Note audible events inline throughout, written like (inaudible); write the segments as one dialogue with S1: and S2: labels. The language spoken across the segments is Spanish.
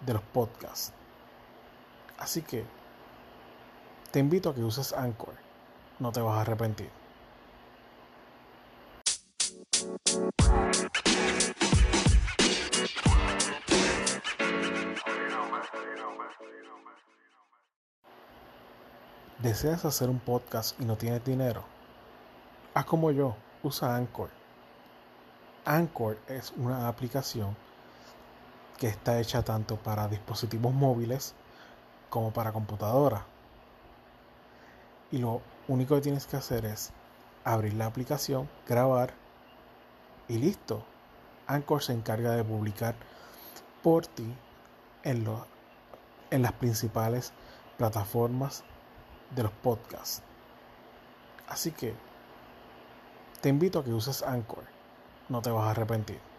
S1: de los podcasts. Así que te invito a que uses Anchor. No te vas a arrepentir. ¿Deseas hacer un podcast y no tienes dinero? Haz como yo, usa Anchor. Anchor es una aplicación que está hecha tanto para dispositivos móviles como para computadora. Y lo único que tienes que hacer es abrir la aplicación, grabar y listo. Anchor se encarga de publicar por ti en, en las principales plataformas de los podcasts. Así que te invito a que uses Anchor. No te vas a arrepentir.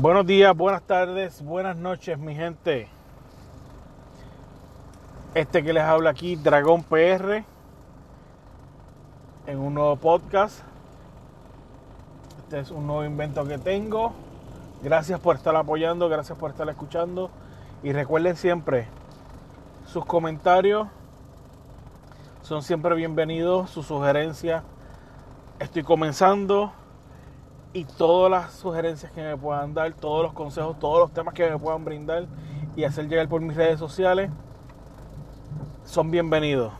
S1: Buenos días, buenas tardes, buenas noches, mi gente. Este que les habla aquí, Dragón PR en un nuevo podcast. Este es un nuevo invento que tengo. Gracias por estar apoyando, gracias por estar escuchando. Y recuerden siempre, sus comentarios son siempre bienvenidos, sus sugerencias. Estoy comenzando y todas las sugerencias que me puedan dar, todos los consejos, todos los temas que me puedan brindar y hacer llegar por mis redes sociales son bienvenidos.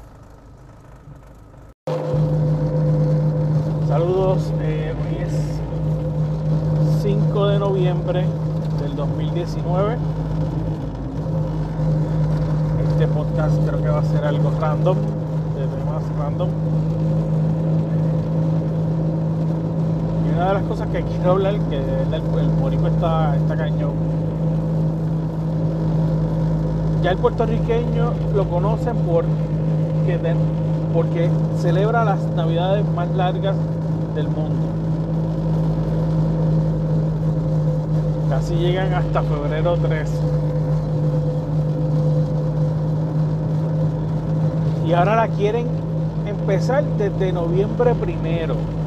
S1: Saludos, eh, hoy es 5 de noviembre del 2019. Este podcast creo que va a ser algo random, de temas random. Una de las cosas que quiero hablar, que el, el está, está cañón. Ya el puertorriqueño lo conocen por porque celebra las navidades más largas del mundo. Casi llegan hasta febrero 3. Y ahora la quieren empezar desde noviembre primero.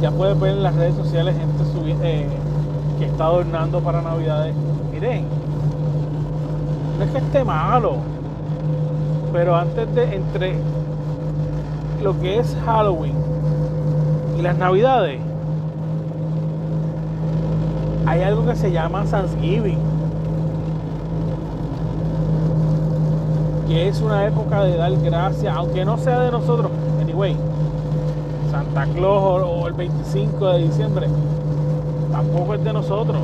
S1: Ya puedes ver en las redes sociales gente eh, que está adornando para navidades. Miren, no es que esté malo, pero antes de entre lo que es Halloween y las Navidades, hay algo que se llama Thanksgiving, que es una época de dar gracias, aunque no sea de nosotros, anyway, Santa Claus o el 25 de diciembre, tampoco es de nosotros.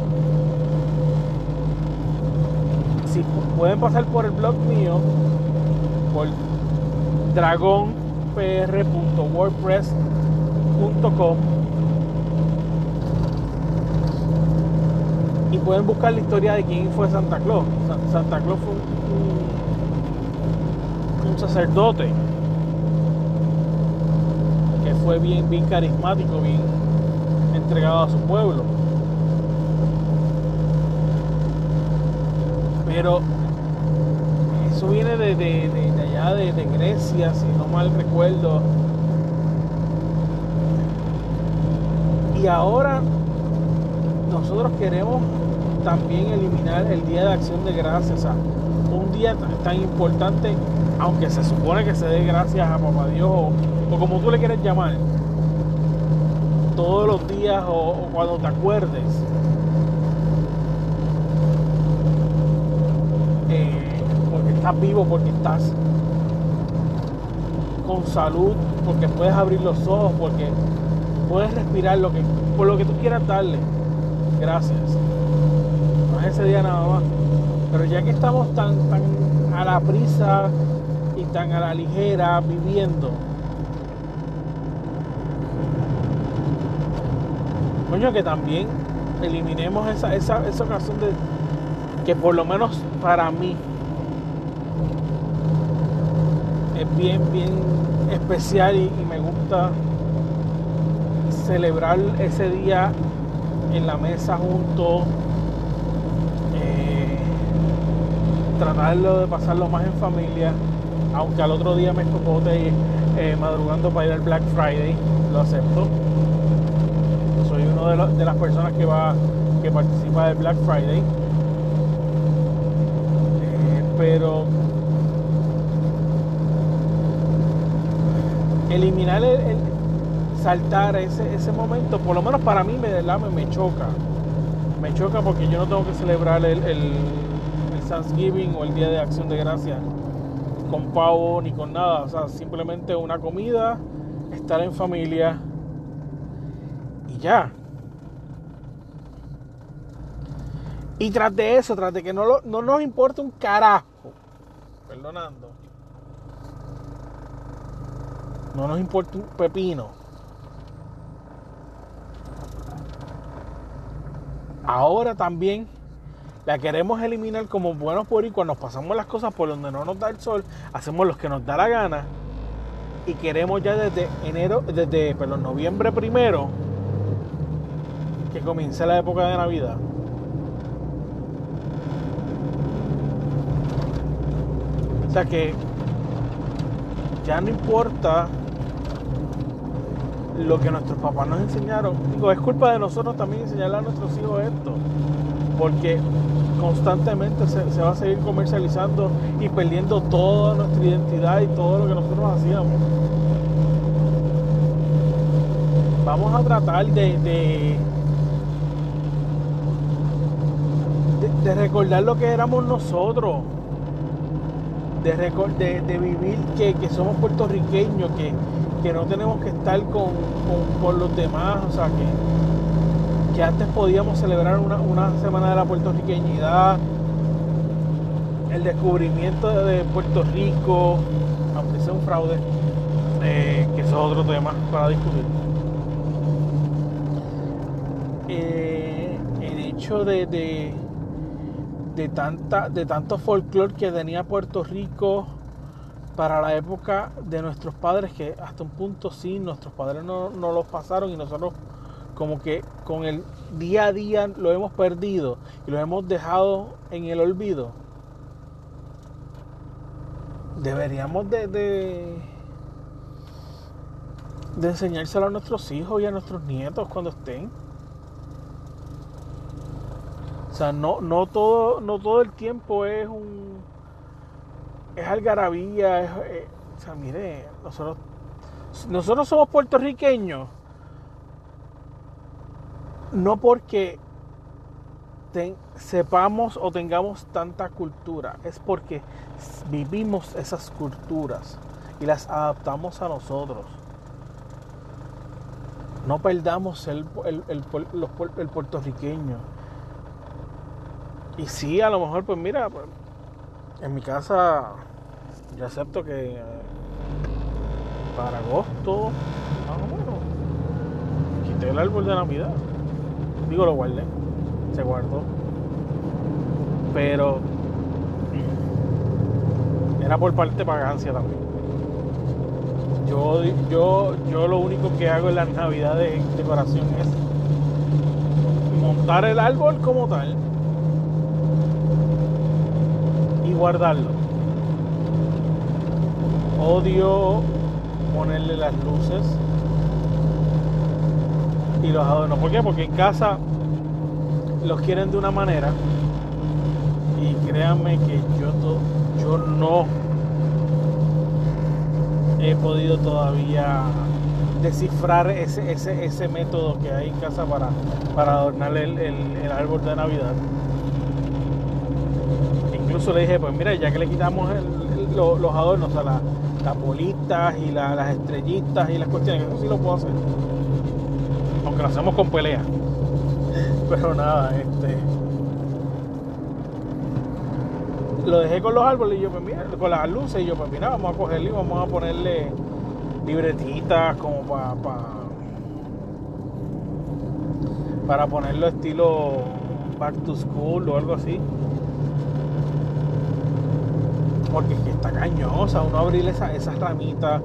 S1: Si pueden pasar por el blog mío, por Dragón pr.wordpress.com y pueden buscar la historia de quién fue Santa Claus. Santa Claus fue un, sacerdote que fue bien, bien carismático, bien entregado a su pueblo. Pero eso viene de, allá de, Grecia, si no mal recuerdo. Y ahora nosotros queremos también eliminar el Día de Acción de Gracias, un día tan, importante, aunque se supone que se dé gracias a Papá Dios o, como tú le quieres llamar, todos los días o cuando te acuerdes estás vivo, porque estás con salud, porque puedes abrir los ojos, porque puedes respirar lo que, por lo que tú quieras darle. Gracias. No es ese día nada más. Pero ya que estamos tan, tan a la prisa y tan a la ligera viviendo, coño, que también eliminemos esa, esa, esa ocasión de que por lo menos para mí es bien, bien especial y, me gusta celebrar ese día en la mesa juntos, eh, tratarlo de pasarlo más en familia, aunque al otro día me escopote eh, madrugando para ir al Black Friday, lo acepto. Soy uno de, de las personas que va que participa del Black Friday. Eh, pero eliminar el, el saltar ese, ese momento, por lo menos para mí me, me, me choca. Me choca porque yo no tengo que celebrar el, el, el Thanksgiving o el Día de Acción de Gracias con pavo ni con nada. O sea, simplemente una comida, estar en familia y ya. Y tras de eso, tras de que no, lo, no nos importa un carajo, perdonando, no nos importa un pepino. Ahora también la queremos eliminar como buenos cuando nos pasamos las cosas por donde no nos da el sol, hacemos lo que nos da la gana. Y queremos ya desde enero, desde perdón, noviembre primero que comience la época de Navidad. O sea que ya no importa lo que nuestros papás nos enseñaron. Digo, es culpa de nosotros también enseñarle a nuestros hijos esto. Porque constantemente se, va a seguir comercializando y perdiendo toda nuestra identidad y todo lo que nosotros hacíamos. Vamos a tratar de, de recordar lo que éramos nosotros de, de, de vivir que, que, somos puertorriqueños, que, que, no tenemos que estar con, con, con, los demás, o sea, que, que antes podíamos celebrar una, una, semana de la puertorriqueñidad, el descubrimiento de Puerto Rico, aunque sea un fraude, eh, que eso es otro tema para discutir. Eh, el hecho de, de de, tanta, de tanto folclore que tenía Puerto Rico para la época de nuestros padres, que hasta un punto sí, nuestros padres no, no los pasaron y nosotros como que con el día a día lo hemos perdido y lo hemos dejado en el olvido. Deberíamos de, de, de enseñárselo a nuestros hijos y a nuestros nietos cuando estén. O sea, no, no, todo, no todo el tiempo es un. es algarabía. Es, es, o sea, mire, nosotros, nosotros somos puertorriqueños. No porque sepamos o tengamos tanta cultura, es porque vivimos esas culturas y las adaptamos a nosotros. No perdamos el puertorriqueño y sí, a lo mejor, pues mira, pues, en mi casa yo acepto que eh, para agosto, más o menos, quité el árbol de Navidad. Digo, lo guardé, se guardó. Pero era por parte de pagancia también. Yo, yo, yo lo único que hago en las navidades en decoración es montar el árbol como tal guardarlo. Odio ponerle las luces y los adornos. ¿Por qué? Porque en casa los quieren de una manera y créanme que yo, yo no he podido todavía descifrar ese, ese, ese método que hay en casa para, para adornar el, el árbol de Navidad incluso le dije, pues mira, ya que le quitamos los, adornos, o sea, la, las bolitas y la, las estrellitas y las cuestiones, eso sí lo puedo hacer. Aunque lo hacemos con pelea. (laughs) Pero nada, este. lo dejé con los árboles y yo, pues mira, con las luces y yo, pues mira, vamos a cogerle y vamos a ponerle libretitas como para para ponerlo estilo back to school o algo así. Porque es que está cañosa, uno abrir esas esa ramitas.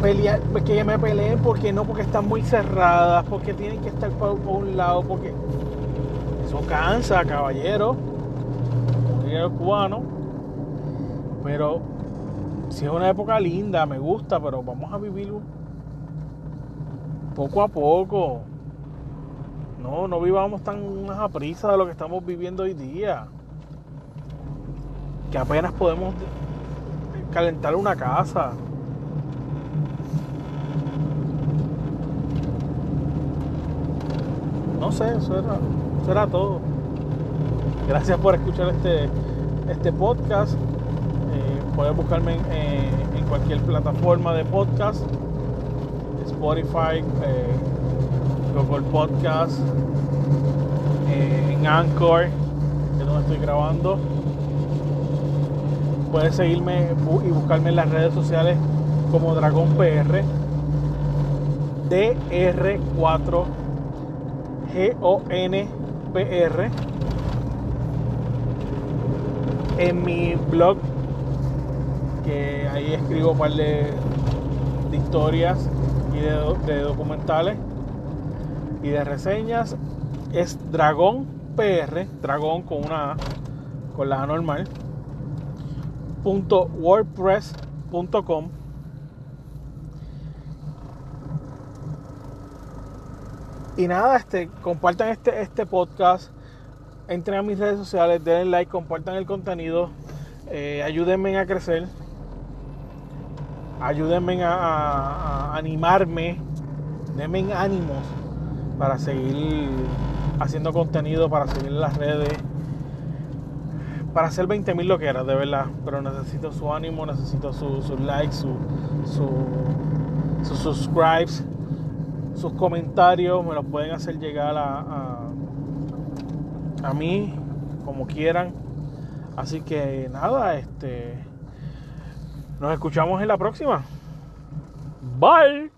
S1: Pelear, que me peleen porque no, porque están muy cerradas, porque tienen que estar por, un lado, porque eso cansa, caballero. Un cubano. Pero si es una época linda, me gusta, pero vamos a vivirlo poco a poco. No, no vivamos tan a prisa de lo que estamos viviendo hoy día. Que apenas podemos calentar una casa. No sé, eso era, todo. Gracias por escuchar este, este podcast. Eh, puedes buscarme en, en cualquier plataforma de podcast. Spotify, eh, Google Podcast, eh, en Anchor, que es donde estoy grabando. Puedes seguirme y buscarme en las redes sociales como Dragón PR, DR4 G-O-N-P-R. En mi blog, que ahí escribo un par de, de historias de, documentales y de reseñas es Dragón PR, Dragón con una con la normal, punto wordpress.com y nada, este, compartan este, este podcast, entren a mis redes sociales, denle like, compartan el contenido, eh, ayúdenme a crecer ayúdenme a, animarme, denme ánimos para seguir haciendo contenido, para seguir en las redes, para hacer 20 mil lo que era, de verdad. Pero necesito su ánimo, necesito sus likes, sus su, subscribes, sus comentarios, me los pueden hacer llegar a, a, a mí como quieran. Así que nada, este nos escuchamos en la próxima. Bye.